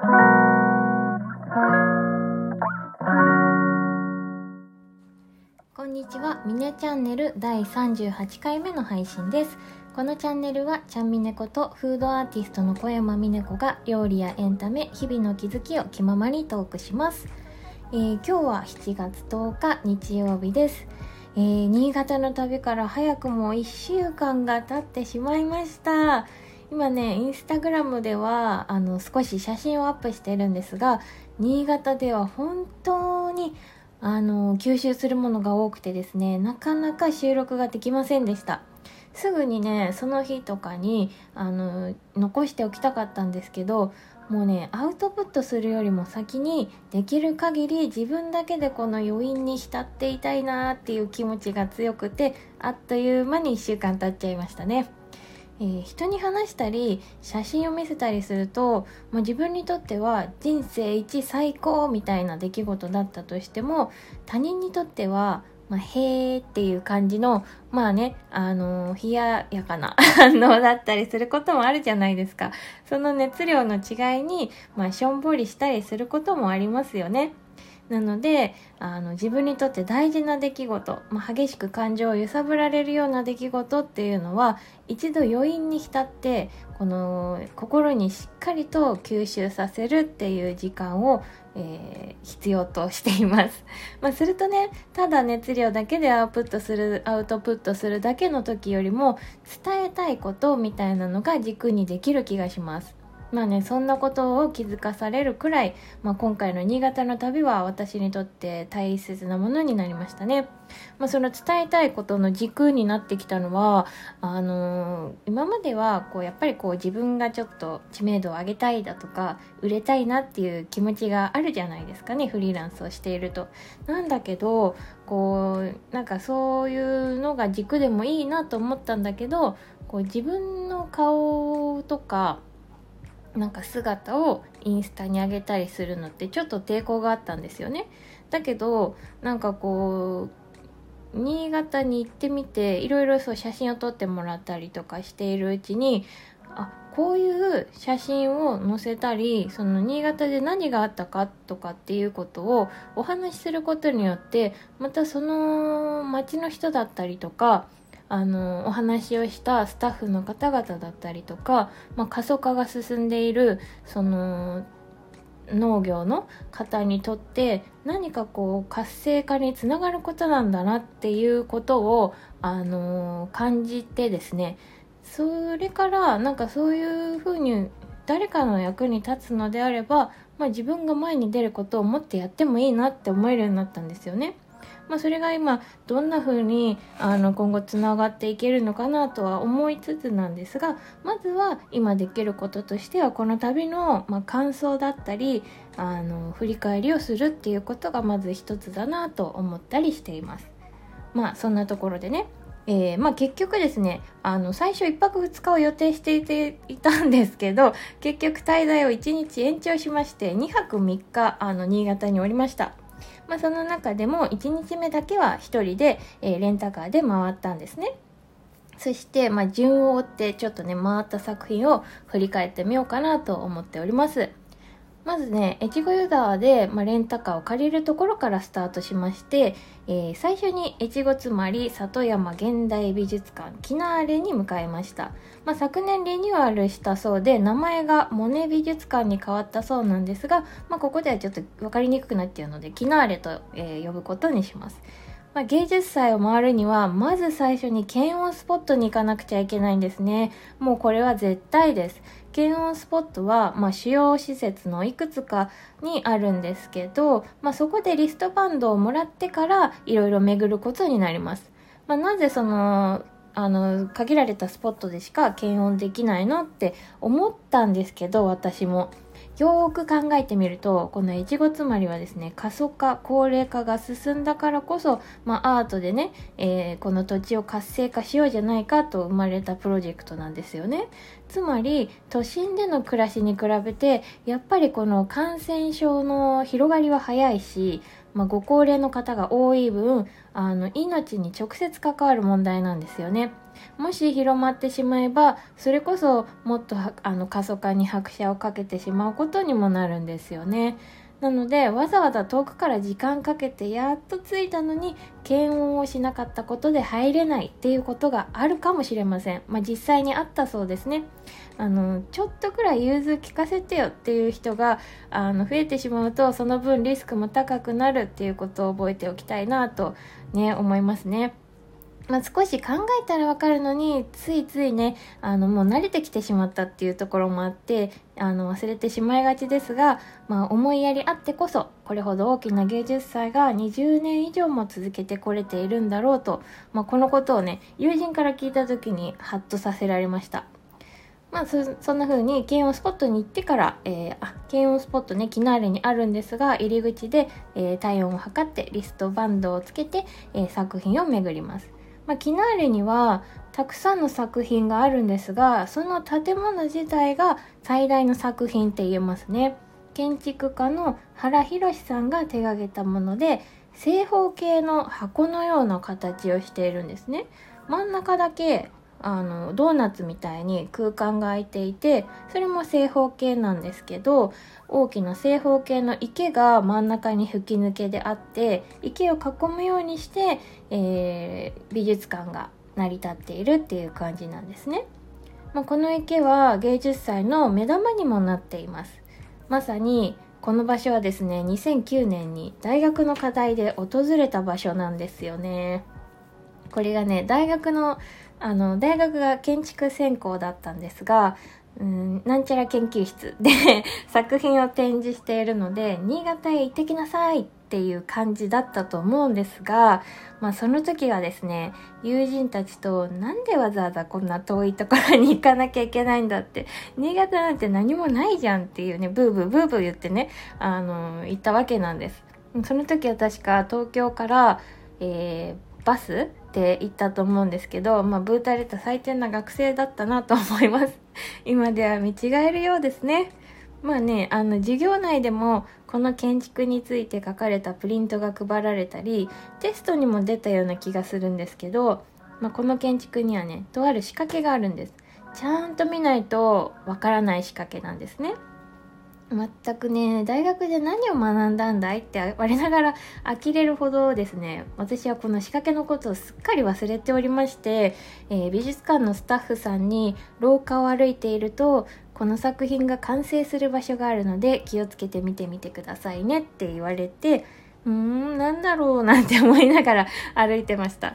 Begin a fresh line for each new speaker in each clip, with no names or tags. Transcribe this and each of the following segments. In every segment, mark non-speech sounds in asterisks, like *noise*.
こんにちは、ミネチャンネル第38回目の配信です。このチャンネルはちゃんみねことフードアーティストの小山美音子が料理やエンタメ、日々の気づきを気ままにトークします。えー今日は7月10日日曜日です。えー新潟の旅から早くも1週間が経ってしまいました。今ね、インスタグラムではあの少し写真をアップしてるんですが、新潟では本当にあの吸収するものが多くてですねなかなか収録ができませんでしたすぐにねその日とかにあの残しておきたかったんですけどもうねアウトプットするよりも先にできる限り自分だけでこの余韻に浸っていたいなっていう気持ちが強くてあっという間に1週間経っちゃいましたね。えー人に話したり写真を見せたりすると、まあ、自分にとっては人生一最高みたいな出来事だったとしても他人にとっては、まあ、へーっていう感じのまあねあのー冷ややかな反応 *laughs* だったりすることもあるじゃないですかその熱量の違いに、まあ、しょんぼりしたりすることもありますよね。なのであの自分にとって大事な出来事、まあ、激しく感情を揺さぶられるような出来事っていうのは一度余韻に浸ってこの心にしっかりと吸収させるっていう時間を、えー必要としています。まあ、するとねただ熱量だけでアウトプットするアウトプットするだけの時よりも伝えたいことみたいなのが軸にできる気がします。まあねそんなことを気づかされるくらい、まあ、今回の新潟の旅は私にとって大切なものになりましたね。まあ、その伝えたいことの軸になってきたのはあのー今まではこうやっぱりこう自分がちょっと知名度を上げたいだとか売れたいなっていう気持ちがあるじゃないですかねフリーランスをしていると。なんだけどこうなんかそういうのが軸でもいいなと思ったんだけどこう自分の顔とかなんか姿をインスタに上げたりするのってちょっと抵抗があったんですよね。だけどなんかこう新潟に行ってみていろいろそう写真を撮ってもらったりとかしているうちにあこういう写真を載せたりその新潟で何があったかとかっていうことをお話しすることによってまたその町の人だったりとかあのお話をしたスタッフの方々だったりとか、まあ、過疎化が進んでいるその農業の方にとって何かこう活性化につながることなんだなっていうことを、あの感じてですねそれからなんかそういうふうに誰かの役に立つのであれば、まあ、自分が前に出ることをもってやってもいいなって思えるようになったんですよね。まあ、それが今どんな風にあの今後つながっていけるのかなとは思いつつなんですがまずは今できることとしてはこの旅の、ま、感想だったりあの振り返りをするっていうことがまず一つだなと思ったりしています。まあそんなところでねえーまあ、結局ですねあの最初1泊2日を予定していていたんですけど結局滞在を1日延長しまして2泊3日あの新潟におりました。まあ、その中でも1日目だけは1人で、えレンタカーで回ったんですね。そして、まあ、順を追ってちょっとね回った作品を振り返ってみようかなと思っております。まずね、越後湯沢で、まあ、レンタカーを借りるところからスタートしまして、えー最初に越後つまり里山現代美術館キナーレに向かいました、まあ、昨年リニューアルしたそうで名前がモネ美術館に変わったそうなんですが、まあ、ここではちょっと分かりにくくなっちゃうのでキナーレと、えー呼ぶことにします。まあ、芸術祭を回るにはまず最初に検温スポットに行かなくちゃいけないんですね。もうこれは絶対です。検温スポットは、まあ、主要施設のいくつかにあるんですけど、まあ、そこでリストバンドをもらってからいろいろ巡ることになります、まあ、なぜそのあの限られたスポットでしか検温できないのって思ったんですけど私も。よーく考えてみるとこの越後つまりはですね過疎化高齢化が進んだからこそ、まあ、アートでね、えーこの土地を活性化しようじゃないかと生まれたプロジェクトなんですよね。つまり都心での暮らしに比べてやっぱりこの感染症の広がりは早いしまあ、ご高齢の方が多い分あの命に直接関わる問題なんですよね。もし広まってしまえばそれこそもっとあの過疎化に拍車をかけてしまうことにもなるんですよね。なのでわざわざ遠くから時間かけてやっと着いたのに検温をしなかったことで入れないっていうことがあるかもしれません。まあ、実際にあったそうですね。あのちょっとくらい融通聞かせてよっていう人があの増えてしまうとその分リスクも高くなるっていうことを覚えておきたいなとね思いますね。まあ、少し考えたらわかるのについついねあのもう慣れてきてしまったっていうところもあってあの忘れてしまいがちですが、まあ、思いやりあってこそこれほど大きな芸術祭が20年以上も続けてこれているんだろうと、まあ、このことをね友人から聞いた時にハッとさせられました。まあそ、そんな風に検温スポットに行ってから、えー、あ検温スポットねキナーレにあるんですが入り口で、えー、体温を測ってリストバンドをつけて、えー、作品を巡ります。まあ、キナーレにはたくさんの作品があるんですがその建物自体が最大の作品って言えますね。建築家の原宏さんが手がけたもので正方形の箱のような形をしているんですね。真ん中だけあのドーナツみたいに空間が空いていてそれも正方形なんですけど大きな正方形の池が真ん中に吹き抜けであって池を囲むようにして、えー、美術館が成り立っているっていう感じなんですね。まあ、この池は芸術祭の目玉にもなっています。まさにこの場所はですね2009年に大学の課題で訪れた場所なんですよね。これがね大学のあの大学が建築専攻だったんですがうんなんちゃら研究室で *laughs* 作品を展示しているので新潟へ行ってきなさいっていう感じだったと思うんですが、まあ、その時はですね友人たちとなんでわざわざこんな遠いところに行かなきゃいけないんだって新潟なんて何もないじゃんっていうねブーブーブーブー言ってねあの行ったわけなんです。その時は確か東京から、えー、バスって言ったと思うんですけど、まあ、ブータレタ最低な学生だったなと思います。*laughs* 今では見違えるようですね。まあね、あの授業内でもこの建築について書かれたプリントが配られたりテストにも出たような気がするんですけど、まあ、この建築にはねとある仕掛けがあるんですちゃんと見ないとわからない仕掛けなんですね全くね大学で何を学んだんだいって我ながら呆れるほどですね私はこの仕掛けのことをすっかり忘れておりまして、えー、美術館のスタッフさんに廊下を歩いているとこの作品が完成する場所があるので気をつけて見てみてくださいねって言われてうーんなんだろうなんて思いながら歩いてました。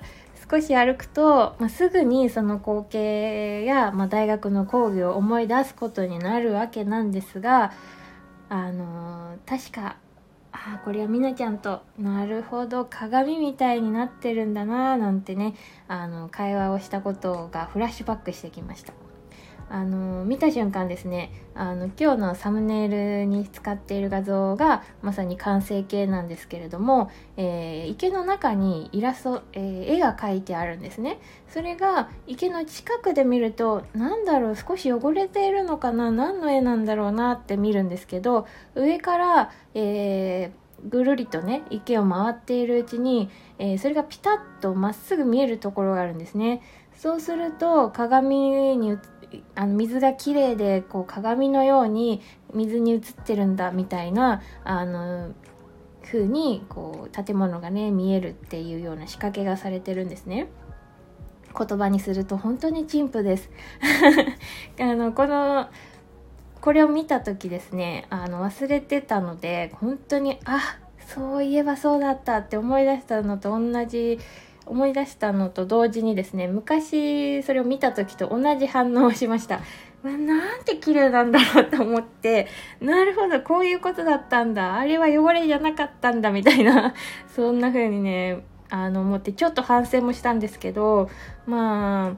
少し歩くと、まあ、すぐにその光景や、まあ、大学の講義を思い出すことになるわけなんですがあのー、確かあこれはみなちゃんとなるほど鏡みたいになってるんだなーなんてねあの会話をしたことがフラッシュバックしてきました。あの見た瞬間ですねあの今日のサムネイルに使っている画像がまさに完成形なんですけれども、えー、池の中にイラスト、えー、絵が描いてあるんですね。それが池の近くで見ると何だろう少し汚れているのかな何の絵なんだろうなって見るんですけど上から、えー、ぐるりとね池を回っているうちに、えー、それがピタッとまっすぐ見えるところがあるんですね。そうすると鏡にあの水がきれいでこう鏡のように水に映ってるんだみたいなあの風にこう建物がね見えるっていうような仕掛けがされてるんですね。言葉にすると本当に陳腐です。*laughs* あのこのこれを見た時ですねあの忘れてたので本当にあそういえばそうだったって思い出したのと同じ思い出したのと同時にですね昔それを見た時と同じ反応をしました。*laughs* なんて綺麗なんだろうと思ってなるほどこういうことだったんだ。あれは汚れじゃなかったんだみたいな。*laughs* そんな風にねあの思ってちょっと反省もしたんですけどまあ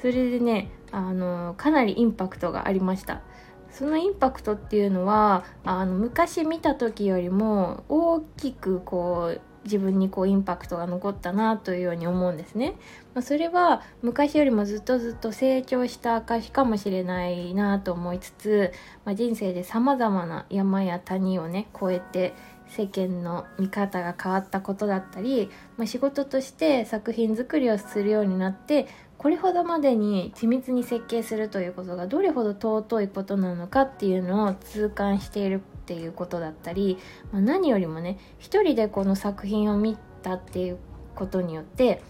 それでねあのかなりインパクトがありました。そのインパクトっていうのはあの昔見た時よりも大きくこう自分にこうインパクトが残ったなというように思うんですね。まあ、それは昔よりもずっとずっと成長した証かもしれないなと思いつつ、まあ、人生で様々な山や谷をね越えて世間の見方が変わったことだったり、まあ、仕事として作品作りをするようになってこれほどまでに緻密に設計するということがどれほど尊いことなのかっていうのを痛感しているっていうことだったり、まあ、何よりもね一人でこの作品を見たっていうことによって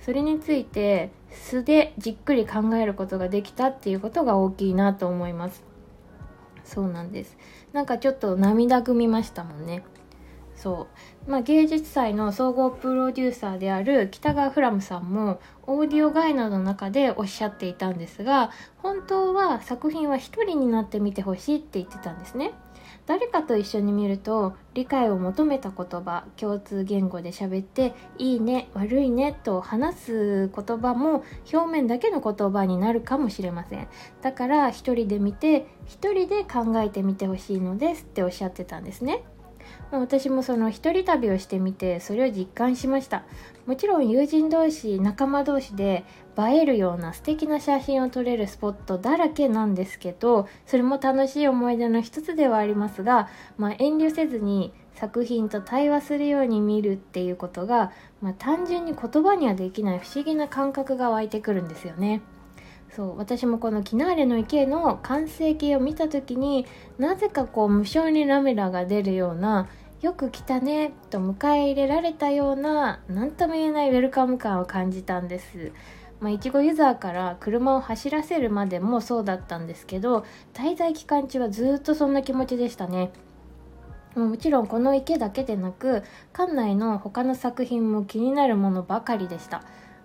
それについて素でじっくり考えることができたっていうことが大きいなと思います。そうなんです。なんかちょっと涙ぐみましたもんね。そう、まあ、芸術祭の総合プロデューサーである北川フラムさんもオーディオガイドの中でおっしゃっていたんですが本当は作品は一人になって見てほしいって言ってたんですね。誰かと一緒に見ると理解を求めた言葉共通言語で喋っていいね悪いねと話す言葉も表面だけの言葉になるかもしれません。だから一人で見て一人で考えてみてほしいのですっておっしゃってたんですね。私もその一人旅をしてみてそれを実感しました。もちろん友人同士仲間同士で映えるような素敵な写真を撮れるスポットだらけなんですけどそれも楽しい思い出の一つではありますが、まあ、遠慮せずに作品と対話するように見るっていうことが、まあ、単純に言葉にはできない不思議な感覚が湧いてくるんですよね。そう私もこのキナーレの池の完成形を見た時になぜかこう無性にラメラが出るようなよく来たねと迎え入れられたような何とも言えないウェルカム感を感じたんです。まあ、いちごユーザーから車を走らせるまでもそうだったんですけど滞在期間中はずっとそんな気持ちでしたね。もちろんこの池だけでなく館内の他の作品も気になるものばかりでした、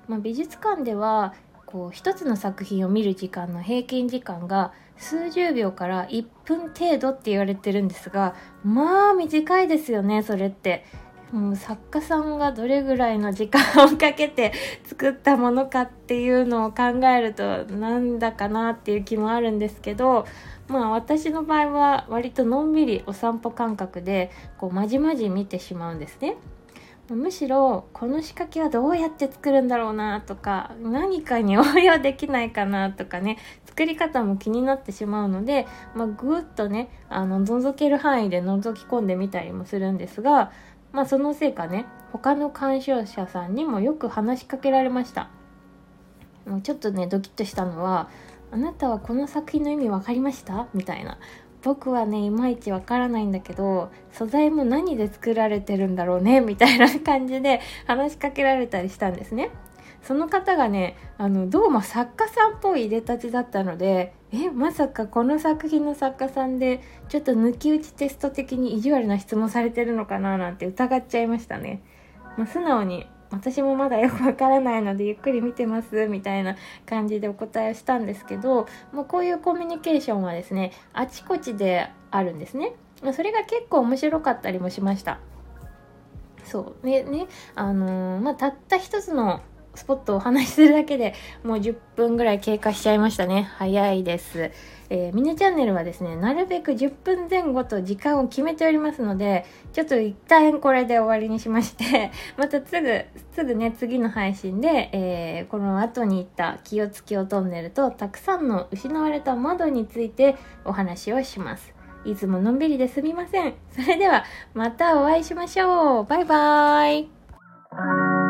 まあ、美術館ではこう一つの作品を見る時間の平均時間が数十秒から1分程度って言われてるんですがまあ短いですよねそれってもう作家さんがどれぐらいの時間をかけて作ったものかっていうのを考えるとなんだかなっていう気もあるんですけどまあ私の場合は割とのんびりお散歩感覚でこうまじまじ見てしまうんですね。むしろこの仕掛けはどうやって作るんだろうなとか何かに応用できないかなとかね作り方も気になってしまうので、まあ、ぐっとねあの覗ける範囲で覗き込んでみたりもするんですが、まあ、そのせいかね他の鑑賞者さんにもよく話しかけられました。ちょっとねドキッとしたのはあなたはこの作品の意味分かりました？みたいな。僕はねいまいちわからないんだけど素材も何で作られてるんだろうねみたいな感じで話しかけられたりしたんですね。その方がねあのどうも作家さんっぽいいでたちだったのでえまさかこの作品の作家さんでちょっと抜き打ちテスト的に意地悪な質問されてるのかななんて疑っちゃいましたね。まあ、素直に私もまだよくわからないのでゆっくり見てますみたいな感じでお答えをしたんですけど、まあ、こういうコミュニケーションはですねあちこちであるんですね。それが結構面白かったりもしました。そうねねあのー、まあ、たった一つのスポットをお話しするだけでもう10分ぐらい経過しちゃいましたね。早いです。えー、ミネチャンネルはですね、なるべく10分前後と時間を決めておりますので、ちょっと一旦これで終わりにしまして、*laughs* またすぐ、すぐね、次の配信で、えー、この後に行った清津京トンネルとたくさんの失われた窓についてお話をします。いつものんびりですみません。それでは、またお会いしましょう。バイバーイ。